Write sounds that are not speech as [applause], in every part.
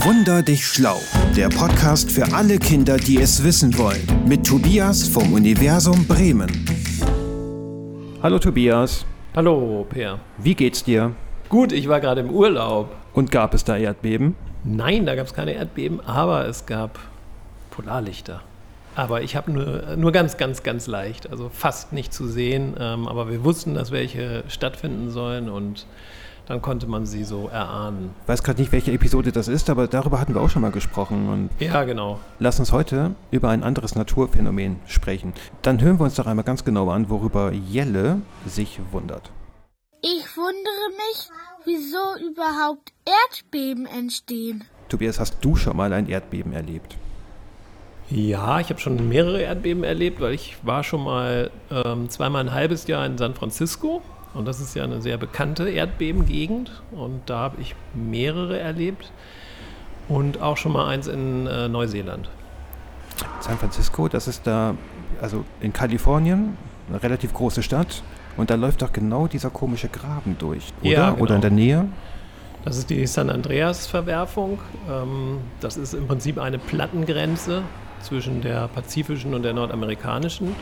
Wunder dich schlau. Der Podcast für alle Kinder, die es wissen wollen. Mit Tobias vom Universum Bremen. Hallo Tobias. Hallo Per. Wie geht's dir? Gut, ich war gerade im Urlaub. Und gab es da Erdbeben? Nein, da gab es keine Erdbeben, aber es gab Polarlichter. Aber ich habe nur, nur ganz, ganz, ganz leicht, also fast nicht zu sehen. Ähm, aber wir wussten, dass welche stattfinden sollen und dann konnte man sie so erahnen. Ich weiß gerade nicht, welche Episode das ist, aber darüber hatten wir auch schon mal gesprochen. Und ja, genau. Lass uns heute über ein anderes Naturphänomen sprechen. Dann hören wir uns doch einmal ganz genau an, worüber Jelle sich wundert. Ich wundere mich, wieso überhaupt Erdbeben entstehen. Tobias, hast du schon mal ein Erdbeben erlebt? Ja, ich habe schon mehrere Erdbeben erlebt, weil ich war schon mal ähm, zweimal ein halbes Jahr in San Francisco und das ist ja eine sehr bekannte Erdbebengegend und da habe ich mehrere erlebt und auch schon mal eins in äh, Neuseeland. San Francisco, das ist da, also in Kalifornien, eine relativ große Stadt und da läuft doch genau dieser komische Graben durch, oder? Ja, genau. Oder in der Nähe? Das ist die San Andreas-Verwerfung. Ähm, das ist im Prinzip eine Plattengrenze zwischen der pazifischen und der nordamerikanischen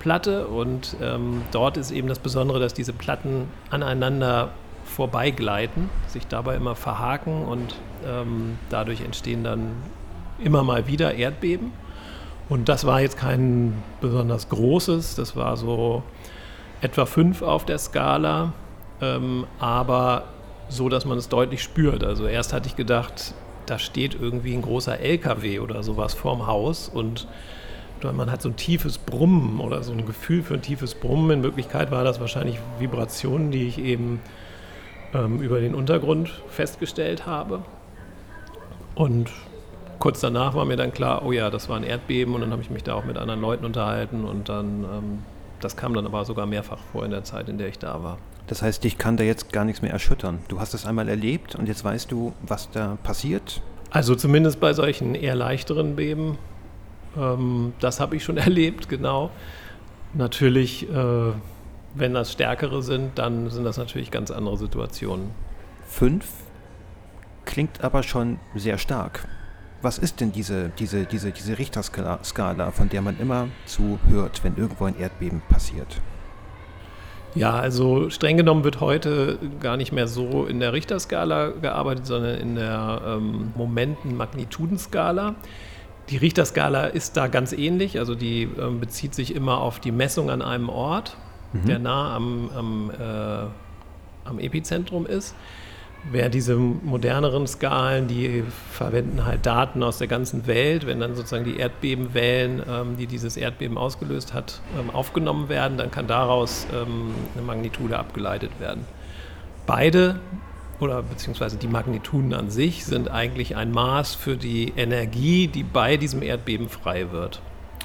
Platte. Und ähm, dort ist eben das Besondere, dass diese Platten aneinander vorbeigleiten, sich dabei immer verhaken und ähm, dadurch entstehen dann immer mal wieder Erdbeben. Und das war jetzt kein besonders großes, das war so etwa fünf auf der Skala, ähm, aber so, dass man es deutlich spürt. Also erst hatte ich gedacht, da steht irgendwie ein großer LKW oder sowas vorm Haus und man hat so ein tiefes Brummen oder so ein Gefühl für ein tiefes Brummen. In Wirklichkeit war das wahrscheinlich Vibrationen, die ich eben ähm, über den Untergrund festgestellt habe. Und kurz danach war mir dann klar, oh ja, das war ein Erdbeben und dann habe ich mich da auch mit anderen Leuten unterhalten und dann, ähm, das kam dann aber sogar mehrfach vor in der Zeit, in der ich da war. Das heißt, dich kann da jetzt gar nichts mehr erschüttern. Du hast es einmal erlebt und jetzt weißt du, was da passiert. Also zumindest bei solchen eher leichteren Beben ähm, das habe ich schon [laughs] erlebt, genau. Natürlich, äh, wenn das stärkere sind, dann sind das natürlich ganz andere Situationen. Fünf klingt aber schon sehr stark. Was ist denn diese, diese, diese, diese Richterskala, von der man immer zu hört, wenn irgendwo ein Erdbeben passiert? Ja, also streng genommen wird heute gar nicht mehr so in der Richterskala gearbeitet, sondern in der ähm, Momenten-Magnitudenskala. Die Richterskala ist da ganz ähnlich, also die äh, bezieht sich immer auf die Messung an einem Ort, mhm. der nah am, am, äh, am Epizentrum ist. Wer diese moderneren Skalen, die verwenden halt Daten aus der ganzen Welt. Wenn dann sozusagen die Erdbebenwellen, ähm, die dieses Erdbeben ausgelöst hat, ähm, aufgenommen werden, dann kann daraus ähm, eine Magnitude abgeleitet werden. Beide oder beziehungsweise die Magnituden an sich sind eigentlich ein Maß für die Energie, die bei diesem Erdbeben frei wird.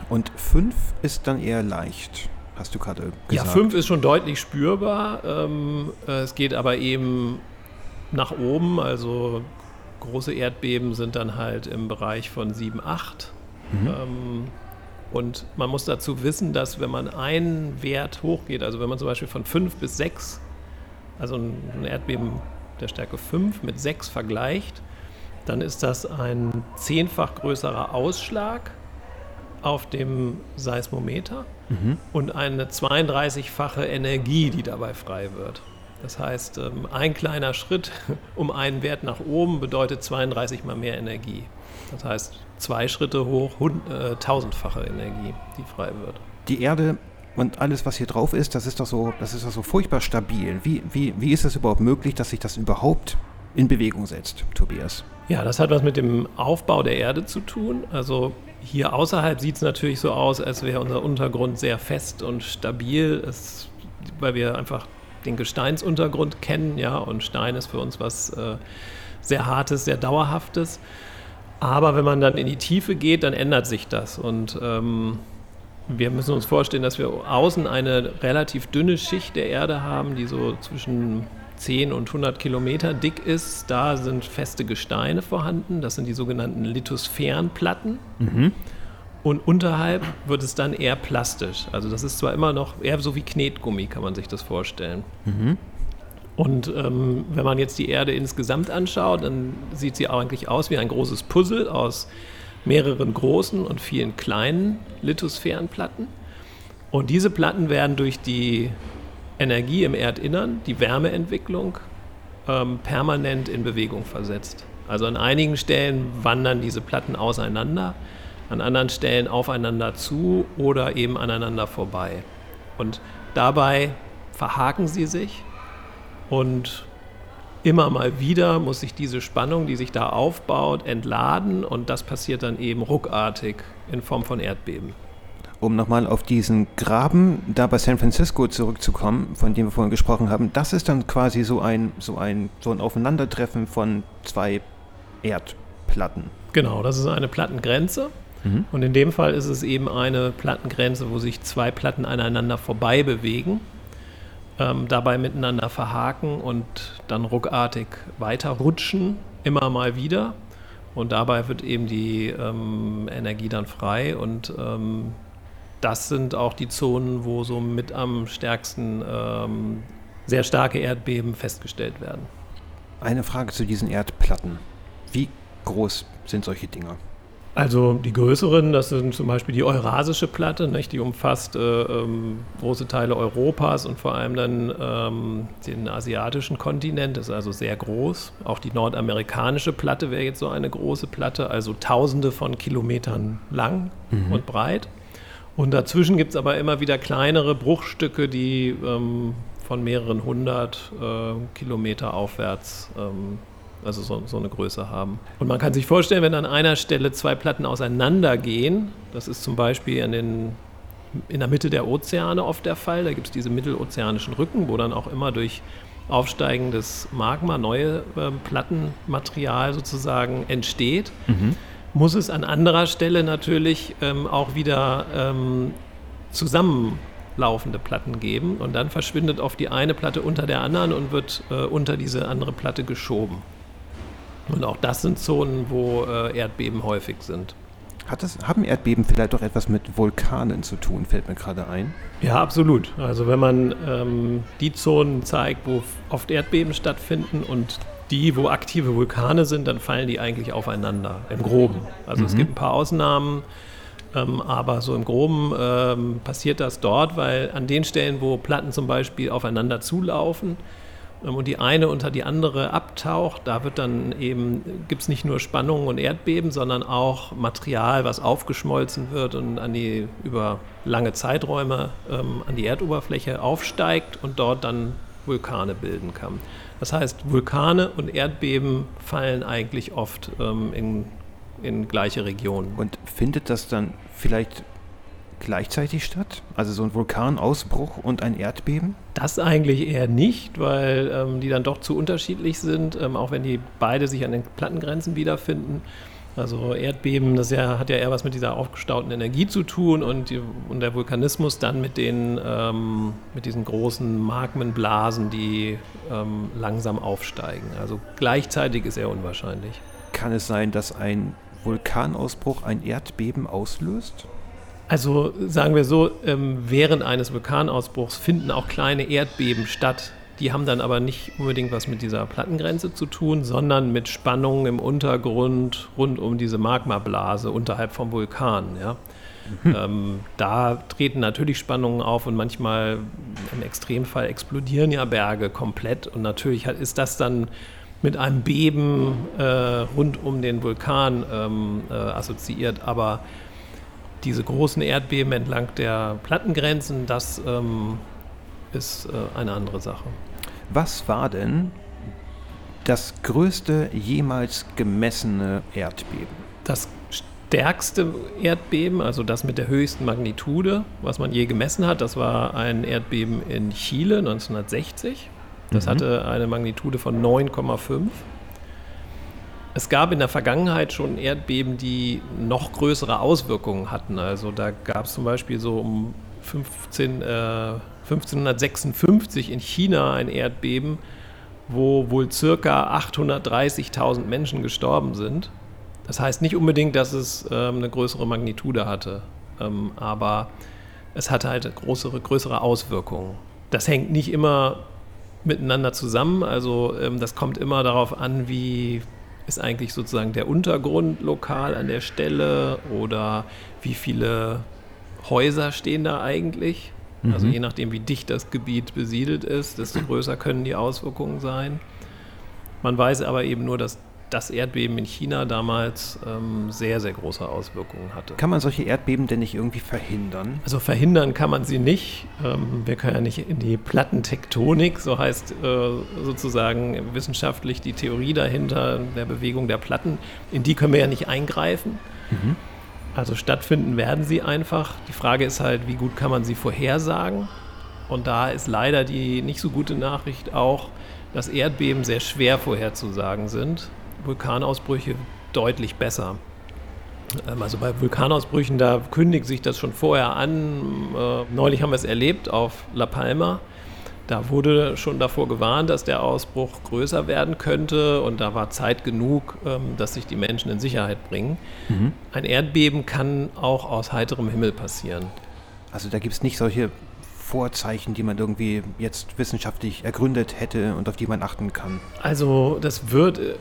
Und 5 ist dann eher leicht, hast du gerade gesagt. Ja, 5 ist schon deutlich spürbar. Ähm, äh, es geht aber eben nach oben, also große Erdbeben sind dann halt im Bereich von 7, 8. Mhm. Ähm, und man muss dazu wissen, dass wenn man einen Wert hochgeht, also wenn man zum Beispiel von 5 bis 6, also ein Erdbeben der Stärke 5 mit 6 vergleicht, dann ist das ein zehnfach größerer Ausschlag auf dem Seismometer mhm. und eine 32-fache Energie, die dabei frei wird. Das heißt, ähm, ein kleiner Schritt [laughs] um einen Wert nach oben bedeutet 32 mal mehr Energie. Das heißt, zwei Schritte hoch, äh, tausendfache Energie, die frei wird. Die Erde und alles, was hier drauf ist, das ist doch so, das ist doch so furchtbar stabil. Wie, wie, wie ist es überhaupt möglich, dass sich das überhaupt in Bewegung setzt, Tobias? Ja, das hat was mit dem Aufbau der Erde zu tun. Also hier außerhalb sieht es natürlich so aus, als wäre unser Untergrund sehr fest und stabil, es, weil wir einfach den Gesteinsuntergrund kennen, ja, und Stein ist für uns was äh, sehr Hartes, sehr Dauerhaftes. Aber wenn man dann in die Tiefe geht, dann ändert sich das. Und ähm, wir müssen uns vorstellen, dass wir außen eine relativ dünne Schicht der Erde haben, die so zwischen 10 und 100 Kilometer dick ist. Da sind feste Gesteine vorhanden. Das sind die sogenannten Lithosphärenplatten. Mhm. Und unterhalb wird es dann eher plastisch. Also das ist zwar immer noch eher so wie Knetgummi, kann man sich das vorstellen. Mhm. Und ähm, wenn man jetzt die Erde insgesamt anschaut, dann sieht sie eigentlich aus wie ein großes Puzzle aus mehreren großen und vielen kleinen Lithosphärenplatten. Und diese Platten werden durch die Energie im Erdinnern, die Wärmeentwicklung, ähm, permanent in Bewegung versetzt. Also an einigen Stellen wandern diese Platten auseinander, an anderen Stellen aufeinander zu oder eben aneinander vorbei. Und dabei verhaken sie sich und immer mal wieder muss sich diese Spannung, die sich da aufbaut, entladen und das passiert dann eben ruckartig in Form von Erdbeben. Um nochmal auf diesen Graben da bei San Francisco zurückzukommen, von dem wir vorhin gesprochen haben, das ist dann quasi so ein, so ein, so ein Aufeinandertreffen von zwei Erdplatten. Genau, das ist eine Plattengrenze. Mhm. Und in dem Fall ist es eben eine Plattengrenze, wo sich zwei Platten aneinander vorbei bewegen ähm, dabei miteinander verhaken und dann ruckartig weiterrutschen, immer mal wieder. Und dabei wird eben die ähm, Energie dann frei und ähm, das sind auch die Zonen, wo so mit am stärksten ähm, sehr starke Erdbeben festgestellt werden. Eine Frage zu diesen Erdplatten. Wie groß sind solche Dinger? Also die größeren, das sind zum Beispiel die Eurasische Platte, nicht? die umfasst äh, ähm, große Teile Europas und vor allem dann ähm, den asiatischen Kontinent, das ist also sehr groß. Auch die nordamerikanische Platte wäre jetzt so eine große Platte, also tausende von Kilometern lang mhm. und breit. Und dazwischen gibt es aber immer wieder kleinere Bruchstücke, die ähm, von mehreren hundert äh, Kilometer aufwärts ähm, also so, so, eine Größe haben. Und man kann sich vorstellen, wenn an einer Stelle zwei Platten auseinandergehen, das ist zum Beispiel in, den, in der Mitte der Ozeane oft der Fall, da gibt es diese mittelozeanischen Rücken, wo dann auch immer durch aufsteigendes Magma neue äh, Plattenmaterial sozusagen entsteht. Mhm. Muss es an anderer Stelle natürlich ähm, auch wieder ähm, zusammenlaufende Platten geben und dann verschwindet oft die eine Platte unter der anderen und wird äh, unter diese andere Platte geschoben. Und auch das sind Zonen, wo äh, Erdbeben häufig sind. Hat das, haben Erdbeben vielleicht doch etwas mit Vulkanen zu tun, fällt mir gerade ein? Ja, absolut. Also wenn man ähm, die Zonen zeigt, wo oft Erdbeben stattfinden und die, wo aktive Vulkane sind, dann fallen die eigentlich aufeinander, im Groben. Also mhm. es gibt ein paar Ausnahmen, ähm, aber so im Groben ähm, passiert das dort, weil an den Stellen, wo Platten zum Beispiel aufeinander zulaufen, und die eine unter die andere abtaucht, da wird dann eben, gibt es nicht nur Spannungen und Erdbeben, sondern auch Material, was aufgeschmolzen wird und an die, über lange Zeiträume ähm, an die Erdoberfläche aufsteigt und dort dann Vulkane bilden kann. Das heißt, Vulkane und Erdbeben fallen eigentlich oft ähm, in, in gleiche Regionen. Und findet das dann vielleicht gleichzeitig statt? Also so ein Vulkanausbruch und ein Erdbeben? Das eigentlich eher nicht, weil ähm, die dann doch zu unterschiedlich sind, ähm, auch wenn die beide sich an den Plattengrenzen wiederfinden. Also Erdbeben, das ja, hat ja eher was mit dieser aufgestauten Energie zu tun und, die, und der Vulkanismus dann mit, den, ähm, mit diesen großen Magmenblasen, die ähm, langsam aufsteigen. Also gleichzeitig ist eher unwahrscheinlich. Kann es sein, dass ein Vulkanausbruch ein Erdbeben auslöst? Also sagen wir so, ähm, während eines Vulkanausbruchs finden auch kleine Erdbeben statt. Die haben dann aber nicht unbedingt was mit dieser Plattengrenze zu tun, sondern mit Spannungen im Untergrund rund um diese Magmablase unterhalb vom Vulkan. Ja. Mhm. Ähm, da treten natürlich Spannungen auf und manchmal im Extremfall explodieren ja Berge komplett. Und natürlich hat, ist das dann mit einem Beben äh, rund um den Vulkan ähm, äh, assoziiert. Aber diese großen Erdbeben entlang der Plattengrenzen, das ähm, ist äh, eine andere Sache. Was war denn das größte jemals gemessene Erdbeben? Das stärkste Erdbeben, also das mit der höchsten Magnitude, was man je gemessen hat, das war ein Erdbeben in Chile 1960. Das mhm. hatte eine Magnitude von 9,5. Es gab in der Vergangenheit schon Erdbeben, die noch größere Auswirkungen hatten. Also da gab es zum Beispiel so um 15, äh, 1556 in China ein Erdbeben, wo wohl circa 830.000 Menschen gestorben sind. Das heißt nicht unbedingt, dass es ähm, eine größere Magnitude hatte, ähm, aber es hatte halt größere, größere Auswirkungen. Das hängt nicht immer miteinander zusammen. Also ähm, das kommt immer darauf an, wie ist eigentlich sozusagen der Untergrund lokal an der Stelle oder wie viele Häuser stehen da eigentlich. Also mhm. je nachdem, wie dicht das Gebiet besiedelt ist, desto größer können die Auswirkungen sein. Man weiß aber eben nur, dass das Erdbeben in China damals ähm, sehr, sehr große Auswirkungen hatte. Kann man solche Erdbeben denn nicht irgendwie verhindern? Also verhindern kann man sie nicht. Ähm, wir können ja nicht in die Plattentektonik, so heißt äh, sozusagen wissenschaftlich die Theorie dahinter der Bewegung der Platten, in die können wir ja nicht eingreifen. Mhm. Also stattfinden werden sie einfach. Die Frage ist halt, wie gut kann man sie vorhersagen? Und da ist leider die nicht so gute Nachricht auch, dass Erdbeben sehr schwer vorherzusagen sind. Vulkanausbrüche deutlich besser. Ähm, also bei Vulkanausbrüchen, da kündigt sich das schon vorher an. Äh, neulich haben wir es erlebt auf La Palma. Da wurde schon davor gewarnt, dass der Ausbruch größer werden könnte und da war Zeit genug, ähm, dass sich die Menschen in Sicherheit bringen. Mhm. Ein Erdbeben kann auch aus heiterem Himmel passieren. Also da gibt es nicht solche Vorzeichen, die man irgendwie jetzt wissenschaftlich ergründet hätte und auf die man achten kann? Also das wird äh,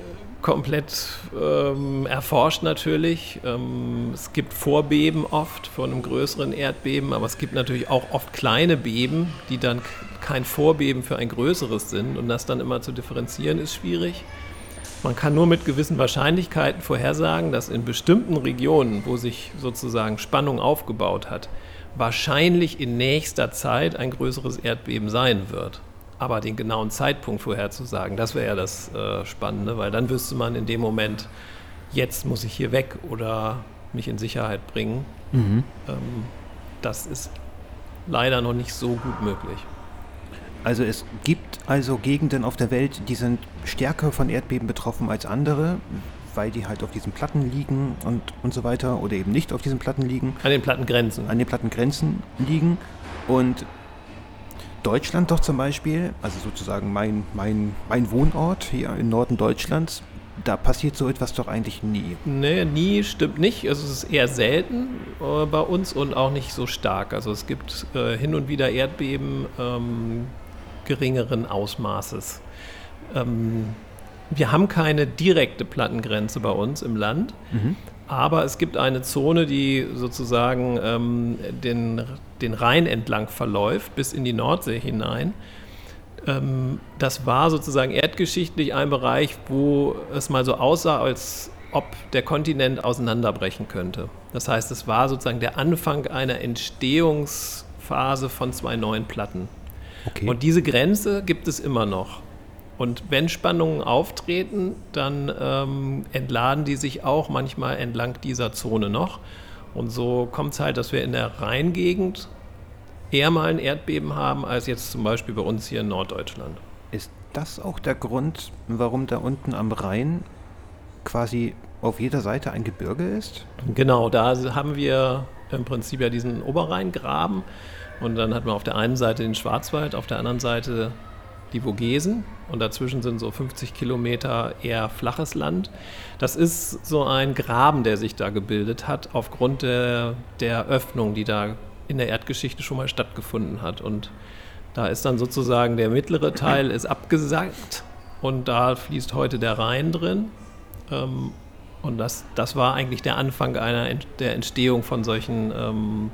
komplett ähm, erforscht natürlich. Ähm, es gibt Vorbeben oft von einem größeren Erdbeben, aber es gibt natürlich auch oft kleine Beben, die dann kein Vorbeben für ein größeres sind. Und das dann immer zu differenzieren ist schwierig. Man kann nur mit gewissen Wahrscheinlichkeiten vorhersagen, dass in bestimmten Regionen, wo sich sozusagen Spannung aufgebaut hat, wahrscheinlich in nächster Zeit ein größeres Erdbeben sein wird. Aber den genauen Zeitpunkt vorherzusagen, das wäre ja das äh, Spannende, weil dann wüsste man in dem Moment, jetzt muss ich hier weg oder mich in Sicherheit bringen. Mhm. Ähm, das ist leider noch nicht so gut möglich. Also es gibt also Gegenden auf der Welt, die sind stärker von Erdbeben betroffen als andere, weil die halt auf diesen Platten liegen und, und so weiter oder eben nicht auf diesen Platten liegen. An den Plattengrenzen. An den Plattengrenzen liegen. Und Deutschland doch zum Beispiel, also sozusagen mein, mein, mein Wohnort hier im Norden Deutschlands, da passiert so etwas doch eigentlich nie. Nee, nie stimmt nicht. Also es ist eher selten äh, bei uns und auch nicht so stark. Also es gibt äh, hin und wieder Erdbeben ähm, geringeren Ausmaßes. Ähm, wir haben keine direkte Plattengrenze bei uns im Land. Mhm. Aber es gibt eine Zone, die sozusagen ähm, den, den Rhein entlang verläuft, bis in die Nordsee hinein. Ähm, das war sozusagen erdgeschichtlich ein Bereich, wo es mal so aussah, als ob der Kontinent auseinanderbrechen könnte. Das heißt, es war sozusagen der Anfang einer Entstehungsphase von zwei neuen Platten. Okay. Und diese Grenze gibt es immer noch. Und wenn Spannungen auftreten, dann ähm, entladen die sich auch manchmal entlang dieser Zone noch. Und so kommt es halt, dass wir in der Rheingegend eher mal ein Erdbeben haben, als jetzt zum Beispiel bei uns hier in Norddeutschland. Ist das auch der Grund, warum da unten am Rhein quasi auf jeder Seite ein Gebirge ist? Genau, da haben wir im Prinzip ja diesen Oberrheingraben. Und dann hat man auf der einen Seite den Schwarzwald, auf der anderen Seite die Vogesen und dazwischen sind so 50 Kilometer eher flaches Land. Das ist so ein Graben, der sich da gebildet hat aufgrund der, der Öffnung, die da in der Erdgeschichte schon mal stattgefunden hat. Und da ist dann sozusagen der mittlere Teil ist abgesackt und da fließt heute der Rhein drin. Ähm, und das, das war eigentlich der Anfang einer, der Entstehung von solchen ähm,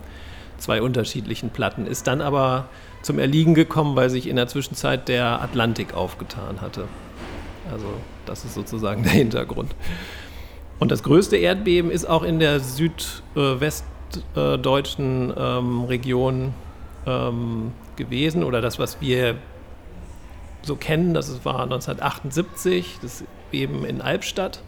zwei unterschiedlichen Platten. Ist dann aber zum Erliegen gekommen, weil sich in der Zwischenzeit der Atlantik aufgetan hatte. Also das ist sozusagen der Hintergrund. Und das größte Erdbeben ist auch in der südwestdeutschen ähm, Region ähm, gewesen oder das, was wir so kennen, das war 1978, das Beben in Albstadt.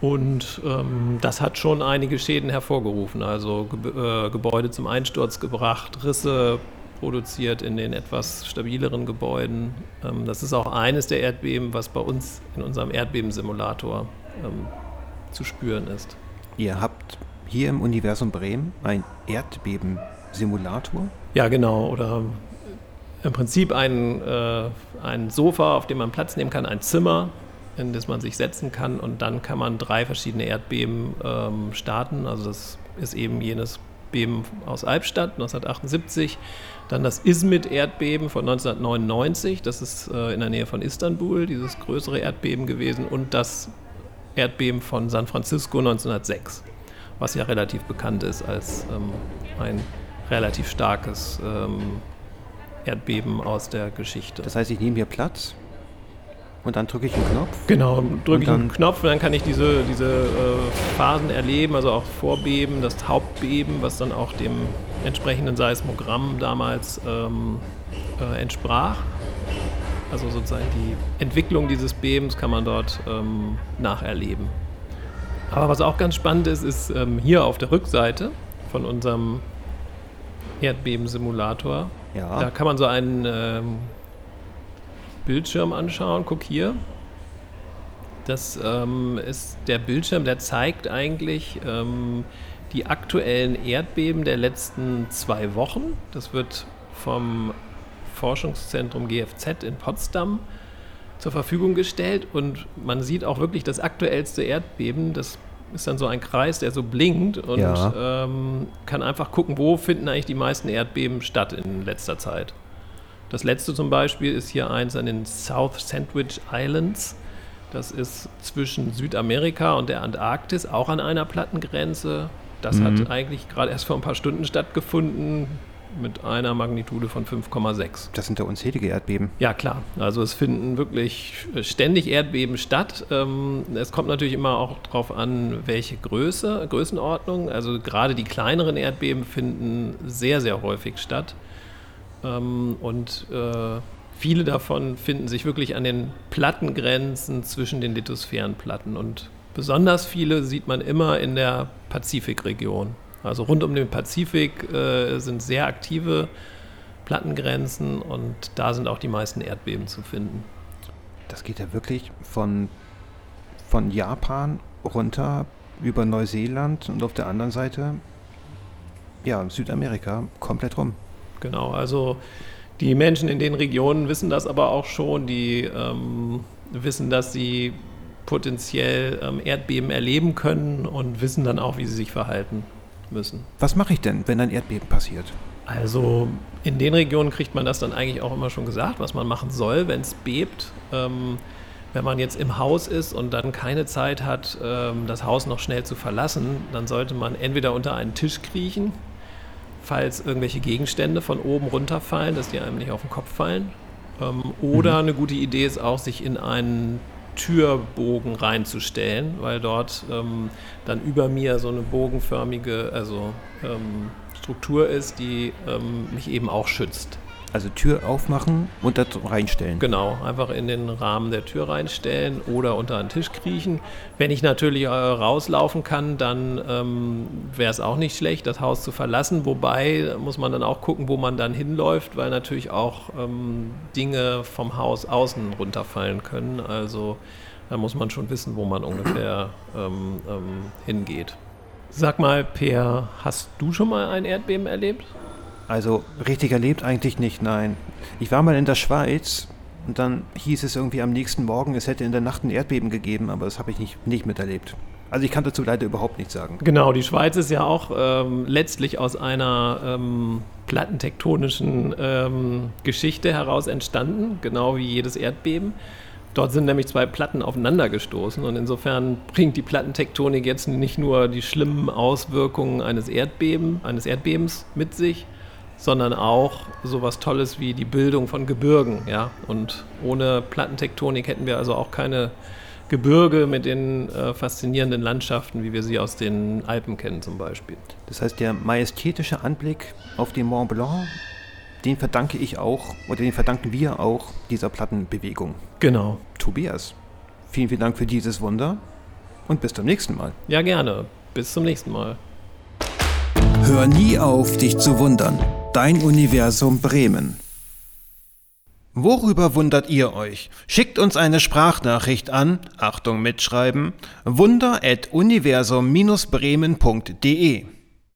Und ähm, das hat schon einige Schäden hervorgerufen, also Ge äh, Gebäude zum Einsturz gebracht, Risse produziert in den etwas stabileren Gebäuden. Ähm, das ist auch eines der Erdbeben, was bei uns in unserem Erdbebensimulator ähm, zu spüren ist. Ihr habt hier im Universum Bremen ein Erdbebensimulator? Ja, genau. Oder im Prinzip ein, äh, ein Sofa, auf dem man Platz nehmen kann, ein Zimmer, in das man sich setzen kann und dann kann man drei verschiedene Erdbeben ähm, starten. Also das ist eben jenes Erdbeben aus Albstadt 1978, dann das Izmit-Erdbeben von 1999, das ist äh, in der Nähe von Istanbul, dieses größere Erdbeben gewesen, und das Erdbeben von San Francisco 1906, was ja relativ bekannt ist als ähm, ein relativ starkes ähm, Erdbeben aus der Geschichte. Das heißt, ich nehme hier Platz und dann drücke ich einen Knopf? Genau, drücke ich einen Knopf und dann kann ich diese, diese äh, Phasen erleben, also auch Vorbeben, das Hauptbeben, was dann auch dem entsprechenden Seismogramm damals ähm, äh, entsprach. Also sozusagen die Entwicklung dieses Bebens kann man dort ähm, nacherleben. Aber was auch ganz spannend ist, ist ähm, hier auf der Rückseite von unserem Erdbebensimulator. Ja. Da kann man so einen ähm, Bildschirm anschauen. Guck hier. Das ähm, ist der Bildschirm, der zeigt eigentlich ähm, die aktuellen Erdbeben der letzten zwei Wochen. Das wird vom Forschungszentrum GFZ in Potsdam zur Verfügung gestellt und man sieht auch wirklich das aktuellste Erdbeben. Das ist dann so ein Kreis, der so blinkt und ja. ähm, kann einfach gucken, wo finden eigentlich die meisten Erdbeben statt in letzter Zeit. Das letzte zum Beispiel ist hier eins an den South Sandwich Islands. Das ist zwischen Südamerika und der Antarktis, auch an einer Plattengrenze. Das mhm. hat eigentlich gerade erst vor ein paar Stunden stattgefunden mit einer Magnitude von 5,6. Das sind ja unzählige Erdbeben. Ja, klar. Also es finden wirklich ständig Erdbeben statt. Ähm, es kommt natürlich immer auch darauf an, welche Größe, Größenordnung. Also gerade die kleineren Erdbeben finden sehr, sehr häufig statt. Ähm, und äh, viele davon finden sich wirklich an den Plattengrenzen zwischen den Lithosphärenplatten. Und besonders viele sieht man immer in der Pazifikregion. Also rund um den Pazifik äh, sind sehr aktive Plattengrenzen und da sind auch die meisten Erdbeben zu finden. Das geht ja wirklich von, von Japan runter über Neuseeland und auf der anderen Seite, ja, Südamerika komplett rum. Genau, also die Menschen in den Regionen wissen das aber auch schon, die ähm, wissen, dass sie potenziell ähm, Erdbeben erleben können und wissen dann auch, wie sie sich verhalten müssen. Was mache ich denn, wenn ein Erdbeben passiert? Also in den Regionen kriegt man das dann eigentlich auch immer schon gesagt, was man machen soll, wenn es bebt. Ähm, wenn man jetzt im Haus ist und dann keine Zeit hat, ähm, das Haus noch schnell zu verlassen, dann sollte man entweder unter einen Tisch kriechen, falls irgendwelche Gegenstände von oben runterfallen, dass die einem nicht auf den Kopf fallen. Ähm, oder mhm. eine gute Idee ist auch, sich in einen Türbogen reinzustellen, weil dort ähm, dann über mir so eine bogenförmige also, ähm, Struktur ist, die ähm, mich eben auch schützt. Also Tür aufmachen und da reinstellen. Genau, einfach in den Rahmen der Tür reinstellen oder unter einen Tisch kriechen. Wenn ich natürlich äh, rauslaufen kann, dann ähm, wäre es auch nicht schlecht, das Haus zu verlassen. Wobei muss man dann auch gucken, wo man dann hinläuft, weil natürlich auch ähm, Dinge vom Haus außen runterfallen können. Also da muss man schon wissen, wo man ungefähr ähm, ähm hingeht. Sag mal, Peer, hast du schon mal ein Erdbeben erlebt? Also richtig erlebt eigentlich nicht, nein. Ich war mal in der Schweiz und dann hieß es irgendwie am nächsten Morgen, es hätte in der Nacht ein Erdbeben gegeben, aber das habe ich nicht, nicht miterlebt. Also ich kann dazu leider überhaupt nichts sagen. Genau, die Schweiz ist ja auch ähm, letztlich aus einer ähm, plattentektonischen ähm, Geschichte heraus entstanden, genau wie jedes Erdbeben. Dort sind nämlich zwei Platten aufeinander gestoßen und insofern bringt die Plattentektonik jetzt nicht nur die schlimmen Auswirkungen eines, Erdbeben, eines Erdbebens mit sich, sondern auch sowas Tolles wie die Bildung von Gebirgen. Ja? Und ohne Plattentektonik hätten wir also auch keine Gebirge mit den äh, faszinierenden Landschaften, wie wir sie aus den Alpen kennen zum Beispiel. Das heißt, der majestätische Anblick auf den Mont Blanc, den verdanke ich auch, oder den verdanken wir auch dieser Plattenbewegung. Genau. Tobias, vielen, vielen Dank für dieses Wunder und bis zum nächsten Mal. Ja, gerne. Bis zum nächsten Mal. Hör nie auf, dich zu wundern. Dein Universum Bremen. Worüber wundert ihr euch? Schickt uns eine Sprachnachricht an, Achtung mitschreiben, wunder@universum-bremen.de.